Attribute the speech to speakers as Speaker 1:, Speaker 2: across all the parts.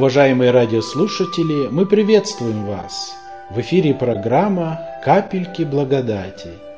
Speaker 1: Уважаемые радиослушатели, мы приветствуем вас! В эфире программа «Капельки благодати».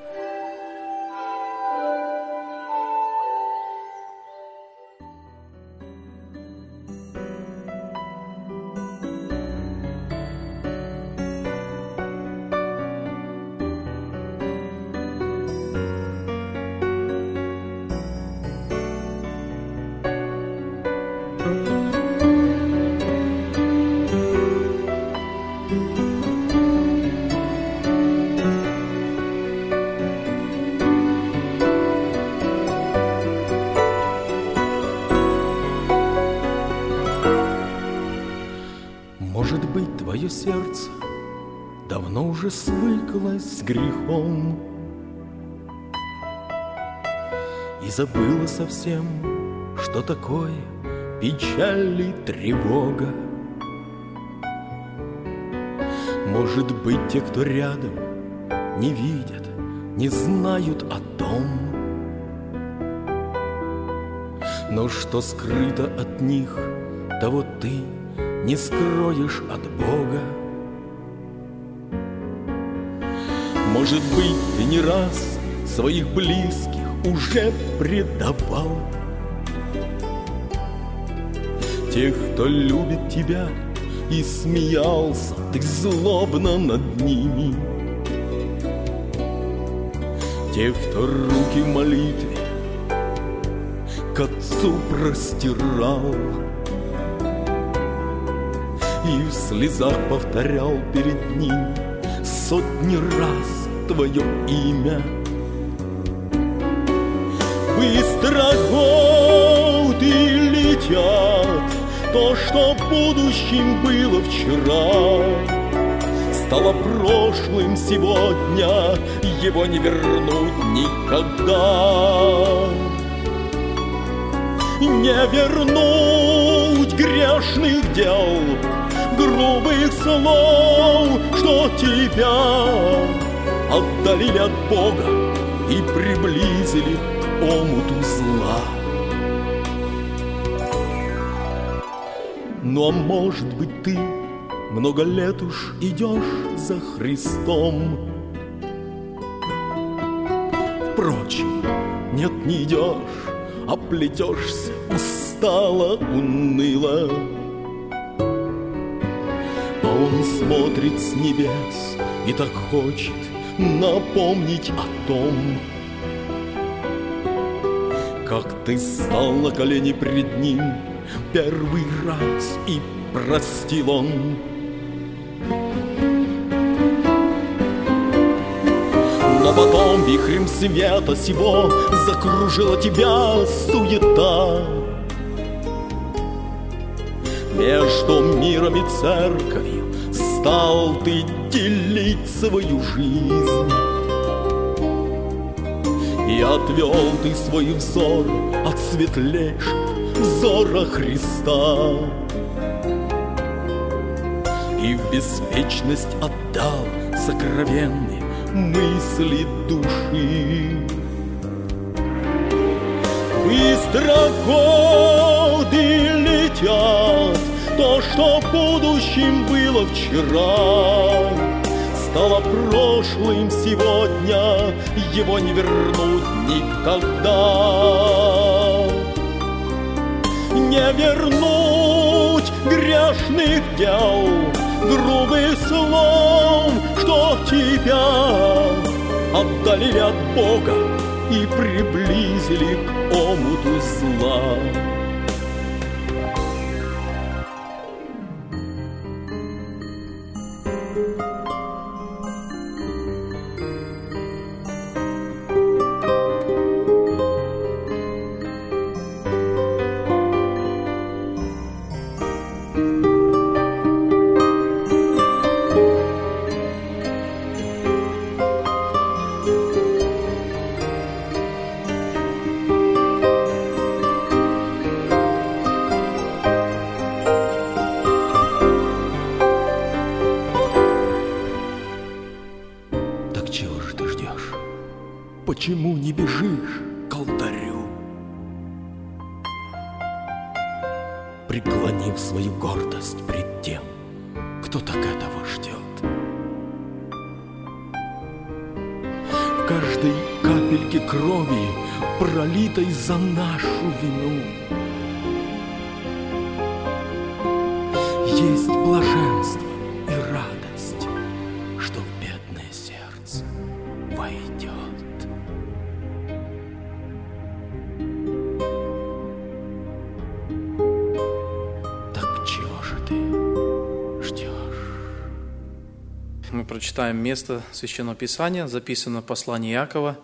Speaker 2: С грехом. И забыла совсем, что такое печаль и тревога. Может быть, те, кто рядом, не видят, не знают о том. Но что скрыто от них, того ты не скроешь от Бога. Может быть, ты не раз своих близких уже предавал. Тех, кто любит тебя и смеялся ты злобно над ними. Тех, кто руки в молитве к отцу простирал И в слезах повторял перед ним сотни раз твое имя. Быстро годы летят, то, что будущим было вчера, Стало прошлым сегодня, его не вернуть никогда. Не вернуть грешных дел, грубых слов, что тебя отдалили от Бога и приблизили омуту зла. Ну а может быть ты много лет уж идешь за Христом. Впрочем, нет, не идешь, а плетешься устало, уныло. А он смотрит с небес и так хочет напомнить о том, как ты стал на колени пред ним первый раз и простил он. Но потом вихрем света сего закружила тебя суета. Между миром и церковью стал ты делить свою жизнь. И отвел ты свой взор от светлейшего взора Христа. И в беспечность отдал сокровенные мысли души. Быстро годы летят, то, что будущим было вчера, стало прошлым сегодня, его не вернуть никогда. Не вернуть грешных дел, грубых слов, что тебя отдалили от Бога и приблизили к омуту зла. Почему не бежишь к алтарю? Преклонив свою гордость пред тем, кто так этого ждет. В каждой капельке крови, пролитой за нашу вину, есть блаженство
Speaker 3: Мы прочитаем место Священного Писания, записано в послании Иакова,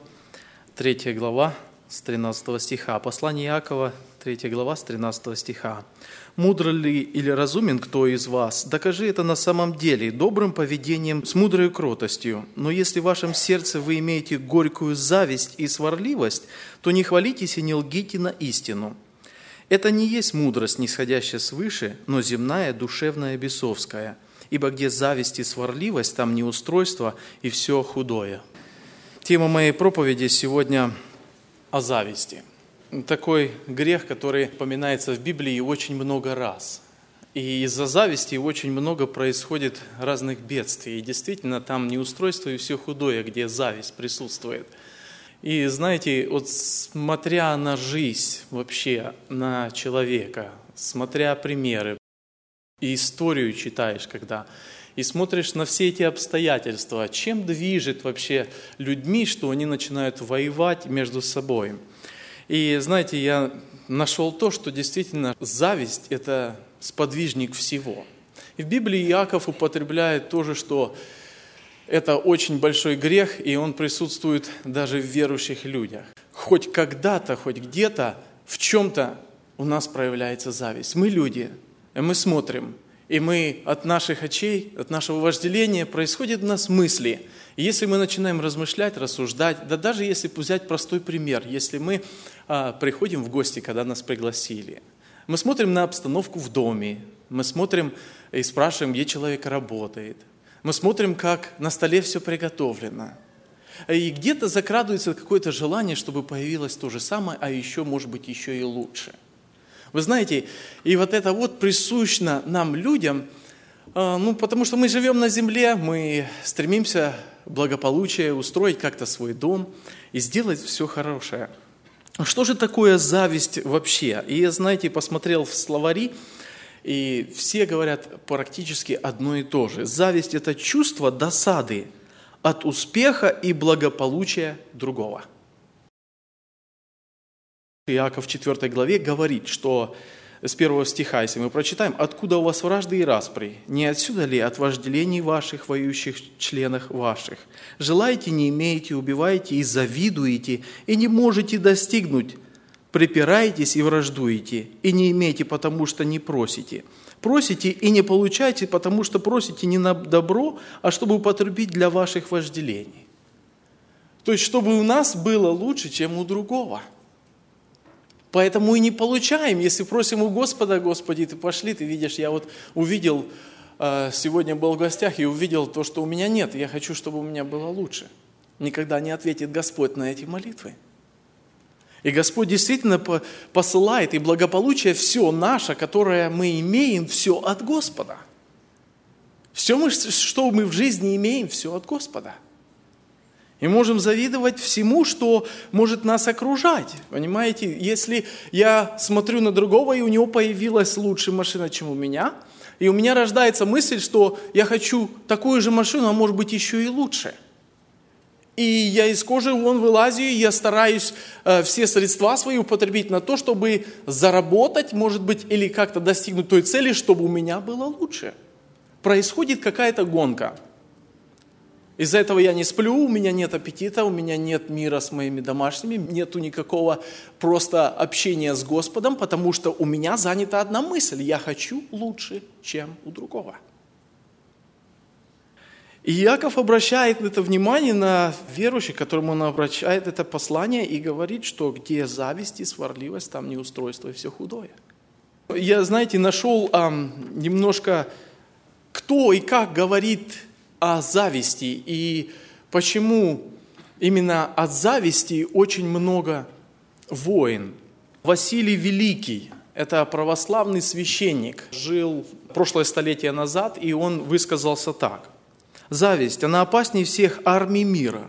Speaker 3: 3 глава, с 13 стиха. Послание Иакова, 3 глава, с 13 стиха. «Мудр ли или разумен кто из вас? Докажи это на самом деле, добрым поведением, с мудрой кротостью. Но если в вашем сердце вы имеете горькую зависть и сварливость, то не хвалитесь и не лгите на истину. Это не есть мудрость, нисходящая свыше, но земная, душевная, бесовская. Ибо где зависть и сварливость, там неустройство и все худое». Тема моей проповеди сегодня о зависти. Такой грех, который поминается в Библии очень много раз. И из-за зависти очень много происходит разных бедствий. И действительно, там неустройство и все худое, где зависть присутствует. И знаете, вот смотря на жизнь вообще, на человека, смотря примеры, и историю читаешь, когда и смотришь на все эти обстоятельства, чем движет вообще людьми, что они начинают воевать между собой. И знаете, я нашел то, что действительно зависть – это сподвижник всего. И в Библии Иаков употребляет тоже, что это очень большой грех, и он присутствует даже в верующих людях. Хоть когда-то, хоть где-то, в чем-то у нас проявляется зависть. Мы люди, и мы смотрим – и мы от наших очей, от нашего вожделения происходят у нас мысли. И если мы начинаем размышлять, рассуждать, да даже если взять простой пример, если мы а, приходим в гости, когда нас пригласили, мы смотрим на обстановку в доме, мы смотрим и спрашиваем, где человек работает, мы смотрим, как на столе все приготовлено. И где-то закрадывается какое-то желание, чтобы появилось то же самое, а еще, может быть, еще и лучше – вы знаете, и вот это вот присущно нам, людям, а, ну, потому что мы живем на земле, мы стремимся благополучие, устроить как-то свой дом и сделать все хорошее. Что же такое зависть вообще? И я, знаете, посмотрел в словари, и все говорят практически одно и то же. Зависть – это чувство досады от успеха и благополучия другого – Иаков в 4 главе говорит, что с первого стиха, если мы прочитаем, «Откуда у вас вражды и распри? Не отсюда ли от вожделений ваших, воюющих членах ваших? Желаете, не имеете, убиваете и завидуете, и не можете достигнуть. Припираетесь и враждуете, и не имеете, потому что не просите. Просите и не получаете, потому что просите не на добро, а чтобы употребить для ваших вожделений». То есть, чтобы у нас было лучше, чем у другого – Поэтому и не получаем, если просим у Господа, Господи, ты пошли, ты видишь, я вот увидел, э, сегодня был в гостях и увидел то, что у меня нет, я хочу, чтобы у меня было лучше. Никогда не ответит Господь на эти молитвы. И Господь действительно посылает, и благополучие все наше, которое мы имеем, все от Господа. Все, мы, что мы в жизни имеем, все от Господа – и можем завидовать всему, что может нас окружать. Понимаете, если я смотрю на другого, и у него появилась лучшая машина, чем у меня, и у меня рождается мысль, что я хочу такую же машину, а может быть еще и лучше. И я из кожи вон вылазю, и я стараюсь э, все средства свои употребить на то, чтобы заработать, может быть, или как-то достигнуть той цели, чтобы у меня было лучше. Происходит какая-то гонка – из-за этого я не сплю, у меня нет аппетита, у меня нет мира с моими домашними, нету никакого просто общения с Господом, потому что у меня занята одна мысль. Я хочу лучше, чем у другого. И Яков обращает это внимание на верующих, которому он обращает это послание и говорит, что где зависть и сварливость, там неустройство и все худое. Я, знаете, нашел эм, немножко, кто и как говорит о зависти и почему именно от зависти очень много войн. Василий Великий, это православный священник, жил прошлое столетие назад, и он высказался так. Зависть, она опаснее всех армий мира.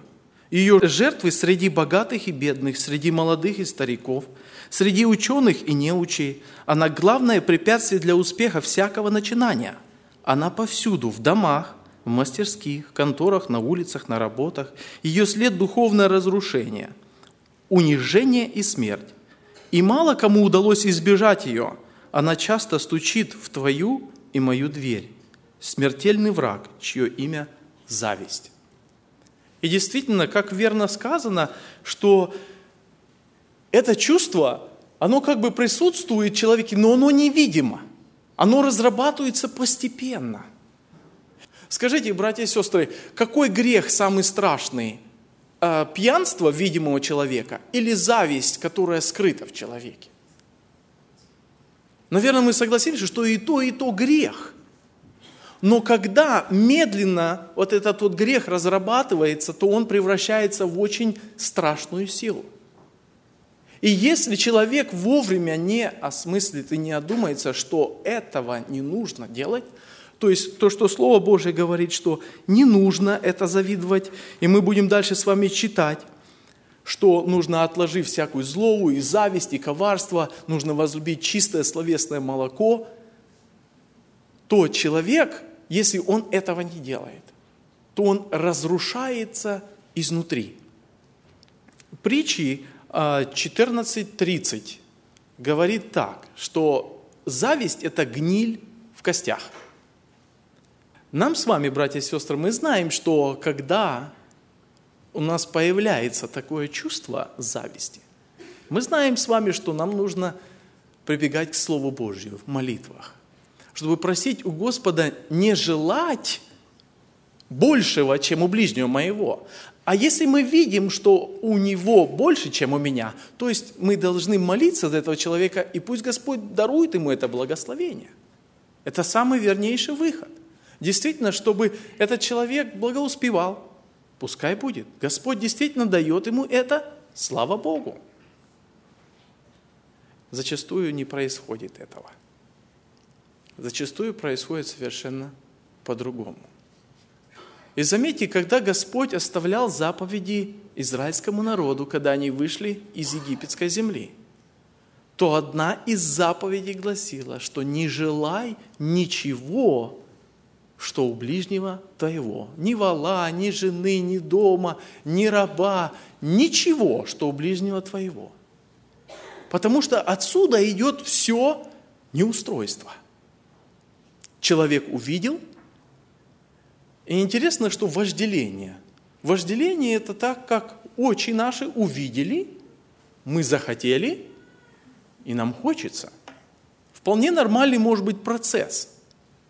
Speaker 3: Ее жертвы среди богатых и бедных, среди молодых и стариков, среди ученых и неучей. Она главное препятствие для успеха всякого начинания. Она повсюду, в домах, в мастерских, конторах, на улицах, на работах. Ее след – духовное разрушение, унижение и смерть. И мало кому удалось избежать ее. Она часто стучит в твою и мою дверь. Смертельный враг, чье имя – зависть. И действительно, как верно сказано, что это чувство, оно как бы присутствует в человеке, но оно невидимо. Оно разрабатывается постепенно. Скажите, братья и сестры, какой грех самый страшный? Э, пьянство видимого человека или зависть, которая скрыта в человеке? Наверное, мы согласились, что и то, и то грех. Но когда медленно вот этот вот грех разрабатывается, то он превращается в очень страшную силу. И если человек вовремя не осмыслит и не одумается, что этого не нужно делать, то есть то, что Слово Божье говорит, что не нужно это завидовать, и мы будем дальше с вами читать, что нужно, отложив всякую злову и зависть, и коварство, нужно возлюбить чистое словесное молоко, то человек, если он этого не делает, то он разрушается изнутри. Притчи 14.30 говорит так, что зависть – это гниль в костях. Нам с вами, братья и сестры, мы знаем, что когда у нас появляется такое чувство зависти, мы знаем с вами, что нам нужно прибегать к Слову Божью в молитвах, чтобы просить у Господа не желать большего, чем у ближнего моего, а если мы видим, что у него больше, чем у меня, то есть мы должны молиться за этого человека, и пусть Господь дарует ему это благословение. Это самый вернейший выход. Действительно, чтобы этот человек благоуспевал, пускай будет. Господь действительно дает ему это, слава Богу. Зачастую не происходит этого. Зачастую происходит совершенно по-другому. И заметьте, когда Господь оставлял заповеди израильскому народу, когда они вышли из египетской земли, то одна из заповедей гласила, что не желай ничего, что у ближнего твоего. Ни вала, ни жены, ни дома, ни раба, ничего, что у ближнего твоего. Потому что отсюда идет все неустройство. Человек увидел, и интересно, что вожделение. Вожделение – это так, как очи наши увидели, мы захотели, и нам хочется. Вполне нормальный может быть процесс.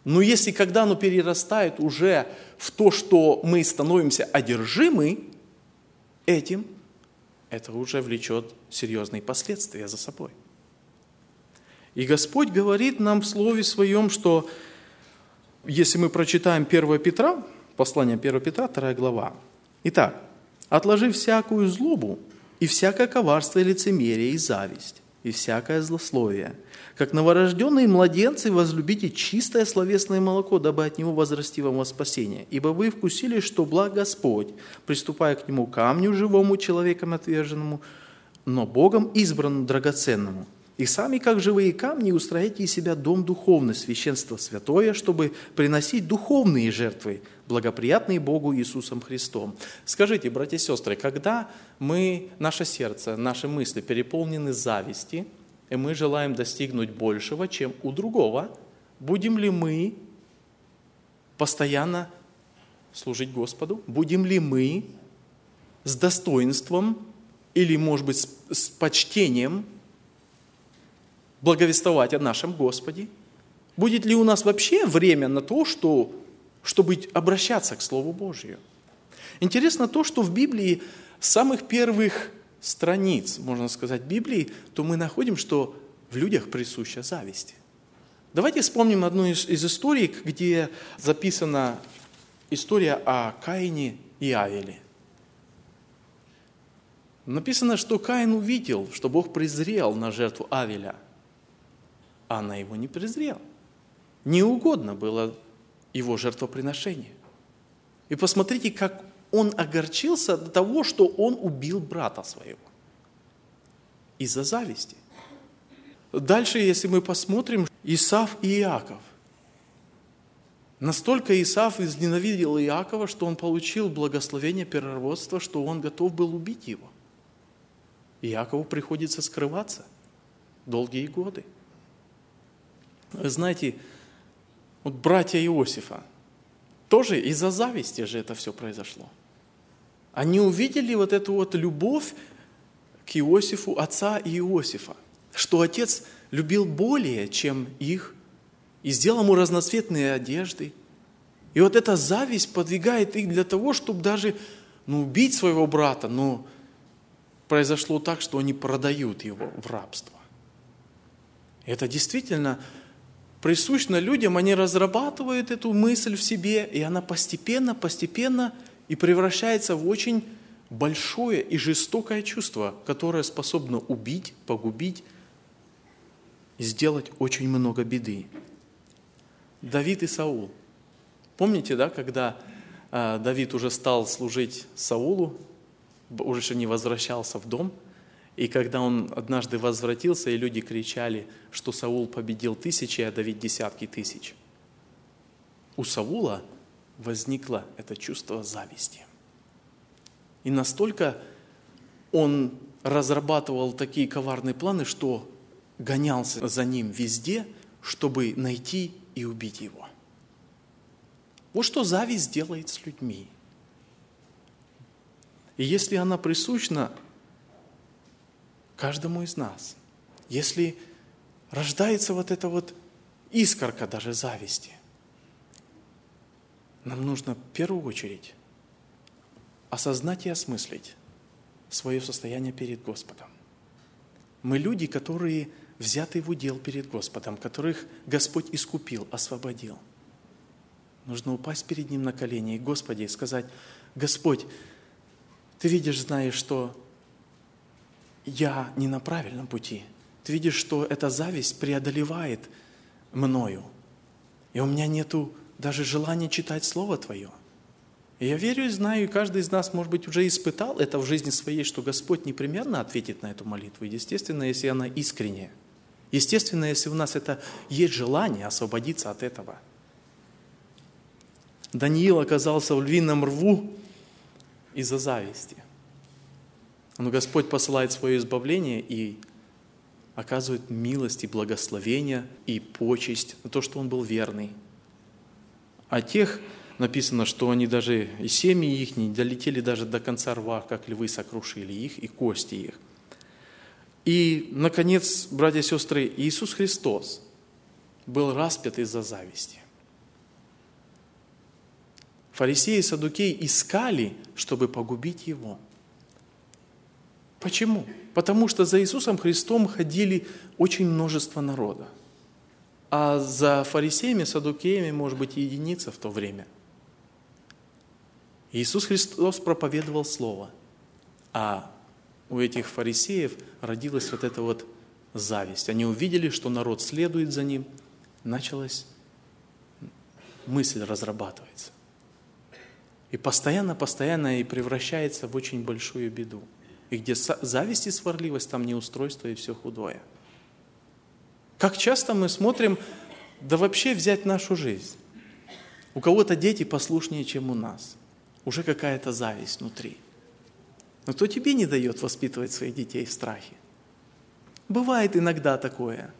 Speaker 3: Но если когда оно перерастает уже в то, что мы становимся одержимы этим, это уже влечет серьезные последствия за собой. И Господь говорит нам в Слове Своем, что если мы прочитаем 1 Петра, послание 1 Петра, 2 глава. Итак, отложи всякую злобу и всякое коварство и лицемерие и зависть, и всякое злословие. Как новорожденные младенцы возлюбите чистое словесное молоко, дабы от него возрасти вам во спасение. Ибо вы вкусили, что благ Господь, приступая к нему камню живому, человеком отверженному, но Богом избранному, драгоценному – и сами, как живые камни, устроите из себя дом духовный, священство святое, чтобы приносить духовные жертвы, благоприятные Богу Иисусом Христом. Скажите, братья и сестры, когда мы, наше сердце, наши мысли переполнены зависти, и мы желаем достигнуть большего, чем у другого, будем ли мы постоянно служить Господу? Будем ли мы с достоинством или, может быть, с, почтением благовествовать о нашем Господе? Будет ли у нас вообще время на то, что, чтобы обращаться к Слову Божию? Интересно то, что в Библии с самых первых страниц, можно сказать, Библии, то мы находим, что в людях присуща зависть. Давайте вспомним одну из, из историй, где записана история о Каине и Авеле. Написано, что Каин увидел, что Бог презрел на жертву Авеля – а она его не презрела. Не угодно было его жертвоприношение. И посмотрите, как он огорчился до того, что он убил брата своего. Из-за зависти. Дальше, если мы посмотрим, Исав и Иаков. Настолько Исав изненавидел Иакова, что он получил благословение первородства, что он готов был убить его. Иакову приходится скрываться долгие годы. Вы знаете, вот братья Иосифа, тоже из-за зависти же это все произошло. Они увидели вот эту вот любовь к Иосифу, отца Иосифа, что отец любил более, чем их, и сделал ему разноцветные одежды. И вот эта зависть подвигает их для того, чтобы даже ну, убить своего брата, но произошло так, что они продают его в рабство. Это действительно присущно людям, они разрабатывают эту мысль в себе, и она постепенно, постепенно и превращается в очень большое и жестокое чувство, которое способно убить, погубить и сделать очень много беды. Давид и Саул. Помните, да, когда э, Давид уже стал служить Саулу, уже не возвращался в дом, и когда он однажды возвратился, и люди кричали, что Саул победил тысячи, а Давид десятки тысяч. У Саула возникло это чувство зависти. И настолько он разрабатывал такие коварные планы, что гонялся за ним везде, чтобы найти и убить его. Вот что зависть делает с людьми. И если она присущна каждому из нас, если рождается вот эта вот искорка даже зависти, нам нужно в первую очередь осознать и осмыслить свое состояние перед Господом. Мы люди, которые взяты в удел перед Господом, которых Господь искупил, освободил. Нужно упасть перед Ним на колени и Господи сказать, Господь, Ты видишь, знаешь, что я не на правильном пути. Ты видишь, что эта зависть преодолевает мною. И у меня нету даже желания читать Слово Твое. И я верю и знаю, и каждый из нас, может быть, уже испытал это в жизни своей, что Господь непременно ответит на эту молитву. Естественно, если она искренняя. Естественно, если у нас это есть желание освободиться от этого. Даниил оказался в львином рву из-за зависти. Но Господь посылает свое избавление и оказывает милость и благословение и почесть на то, что он был верный. А тех написано, что они даже, и семьи их не долетели даже до конца рва, как львы сокрушили их, и кости их. И, наконец, братья и сестры, Иисус Христос был распят из-за зависти. Фарисеи и садукеи искали, чтобы погубить Его. Почему? Потому что за Иисусом Христом ходили очень множество народа. А за фарисеями, садукеями, может быть, единица в то время. Иисус Христос проповедовал Слово, а у этих фарисеев родилась вот эта вот зависть. Они увидели, что народ следует за ним, началась мысль разрабатывается. И постоянно, постоянно и превращается в очень большую беду. И где зависть и сварливость, там неустройство и все худое. Как часто мы смотрим, да вообще взять нашу жизнь. У кого-то дети послушнее, чем у нас. Уже какая-то зависть внутри – но кто тебе не дает воспитывать своих детей в страхе? Бывает иногда такое.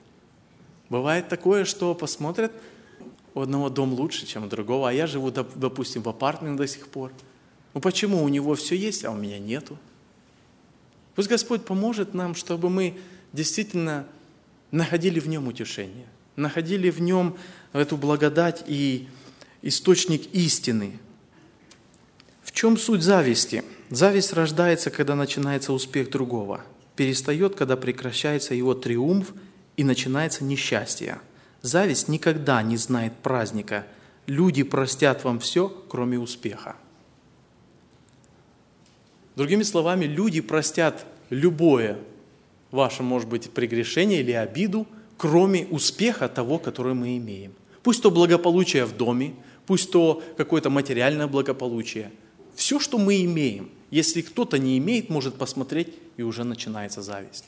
Speaker 3: Бывает такое, что посмотрят, у одного дом лучше, чем у другого, а я живу, допустим, в апартменте до сих пор. Ну почему у него все есть, а у меня нету? Пусть Господь поможет нам, чтобы мы действительно находили в нем утешение, находили в нем эту благодать и источник истины. В чем суть зависти? Зависть рождается, когда начинается успех другого, перестает, когда прекращается его триумф и начинается несчастье. Зависть никогда не знает праздника. Люди простят вам все, кроме успеха. Другими словами, люди простят любое ваше, может быть, прегрешение или обиду, кроме успеха того, который мы имеем. Пусть то благополучие в доме, пусть то какое-то материальное благополучие. Все, что мы имеем, если кто-то не имеет, может посмотреть, и уже начинается зависть.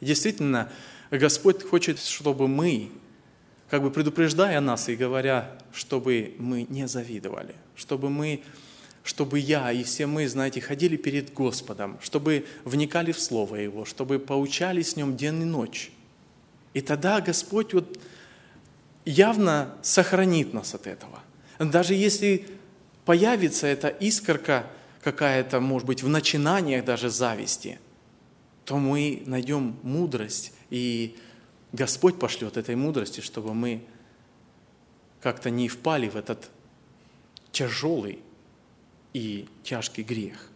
Speaker 3: Действительно, Господь хочет, чтобы мы, как бы предупреждая нас и говоря, чтобы мы не завидовали, чтобы мы чтобы я и все мы, знаете, ходили перед Господом, чтобы вникали в Слово Его, чтобы поучались с Нем день и ночь. И тогда Господь вот явно сохранит нас от этого. Даже если появится эта искорка какая-то, может быть, в начинаниях даже зависти, то мы найдем мудрость, и Господь пошлет этой мудрости, чтобы мы как-то не впали в этот тяжелый и тяжкий грех.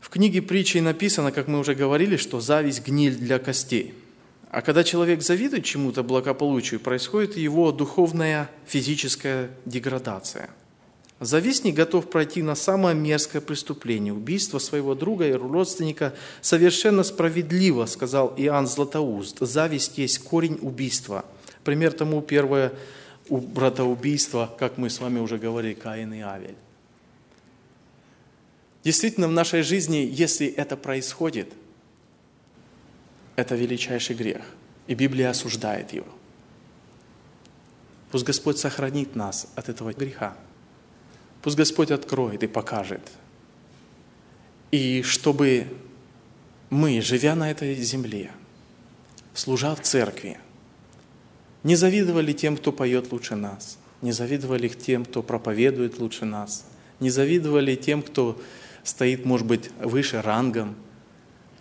Speaker 3: В книге притчей написано, как мы уже говорили, что зависть – гниль для костей. А когда человек завидует чему-то благополучию, происходит его духовная физическая деградация. Завистник готов пройти на самое мерзкое преступление – убийство своего друга и родственника совершенно справедливо, сказал Иоанн Златоуст. Зависть есть корень убийства. Пример тому первое у братоубийства, как мы с вами уже говорили, Каин и Авель. Действительно, в нашей жизни, если это происходит, это величайший грех, и Библия осуждает его. Пусть Господь сохранит нас от этого греха. Пусть Господь откроет и покажет. И чтобы мы, живя на этой земле, служа в церкви, не завидовали тем, кто поет лучше нас. Не завидовали тем, кто проповедует лучше нас. Не завидовали тем, кто стоит, может быть, выше рангом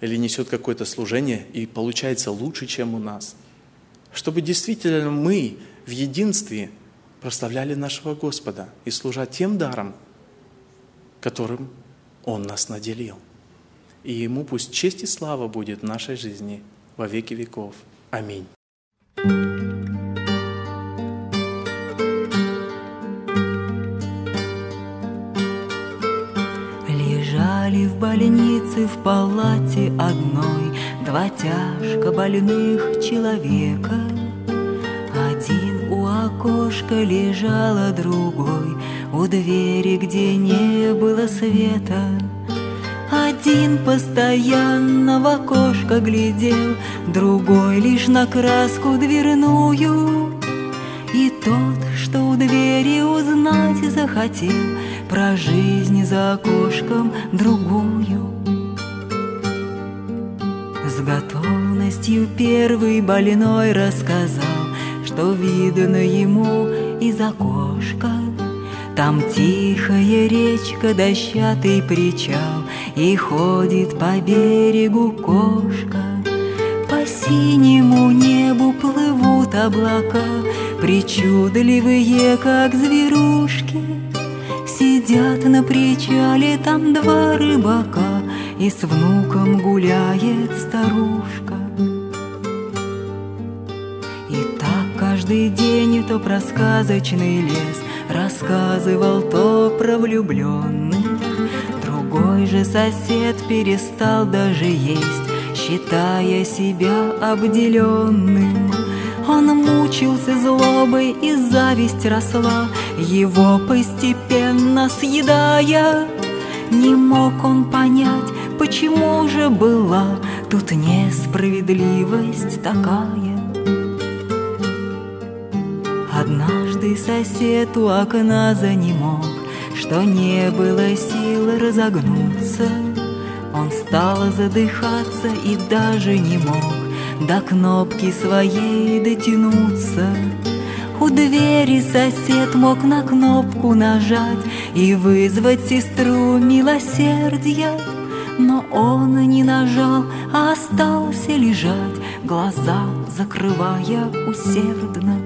Speaker 3: или несет какое-то служение и получается лучше, чем у нас. Чтобы действительно мы в единстве прославляли нашего Господа и служа тем даром, которым Он нас наделил. И Ему пусть честь и слава будет в нашей жизни во веки веков. Аминь.
Speaker 4: Больнице в палате одной. Два тяжко больных человека. Один у окошка лежал, а другой У двери, где не было света. Один постоянно в окошко глядел, Другой лишь на краску дверную. И тот, что у двери узнать захотел, про жизнь за окошком другую. С готовностью первый больной рассказал, что видно ему из окошка. Там тихая речка, дощатый причал, И ходит по берегу кошка. По синему небу плывут облака, Причудливые, как зверушки — Сидят на причале там два рыбака, И с внуком гуляет старушка. И так каждый день то про сказочный лес Рассказывал то про влюбленных. Другой же сосед перестал даже есть, Считая себя обделенным. Он мучился злобой, и зависть росла, Его постепенно съедая. Не мог он понять, почему же была Тут несправедливость такая. Однажды сосед у окна занемог, Что не было сил разогнуться. Он стал задыхаться и даже не мог до кнопки своей дотянуться. У двери сосед мог на кнопку нажать И вызвать сестру милосердия, Но он не нажал, а остался лежать, Глаза закрывая усердно.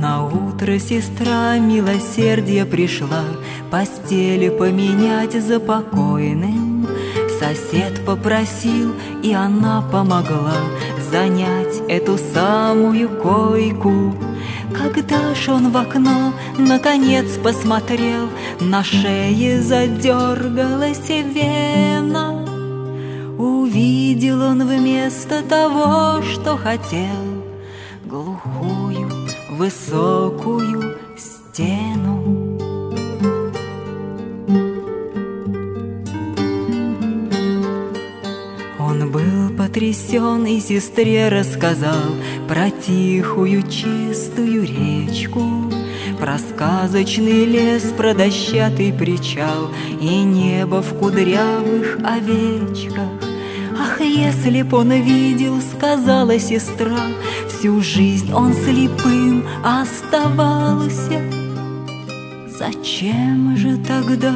Speaker 4: На утро сестра милосердия пришла Постели поменять за покойным. Сосед попросил, и она помогла Занять эту самую койку Когда ж он в окно наконец посмотрел На шее задергалась вена увидел он вместо того, что хотел, глухую, высокую стену. Был потрясен и сестре рассказал Про тихую чистую речку, Про сказочный лес, про дощатый причал И небо в кудрявых овечках. Ах, если б он видел, сказала сестра, Всю жизнь он слепым оставался. Зачем же тогда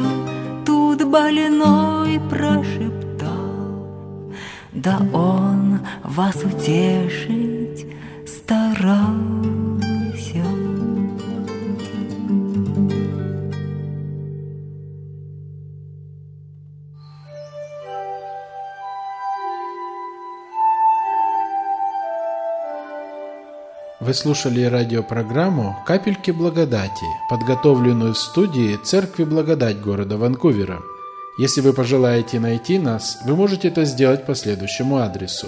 Speaker 4: тут больной прошептал? Да он вас утешить старался.
Speaker 1: Вы слушали радиопрограмму «Капельки благодати», подготовленную в студии Церкви Благодать города Ванкувера – если вы пожелаете найти нас, вы можете это сделать по следующему адресу.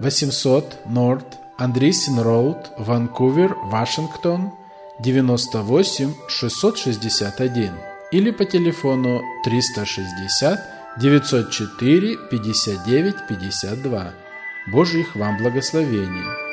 Speaker 1: 800 North Андрисин Роуд, Ванкувер, Вашингтон, 98 661 или по телефону 360 904 59 52. Божьих вам благословений!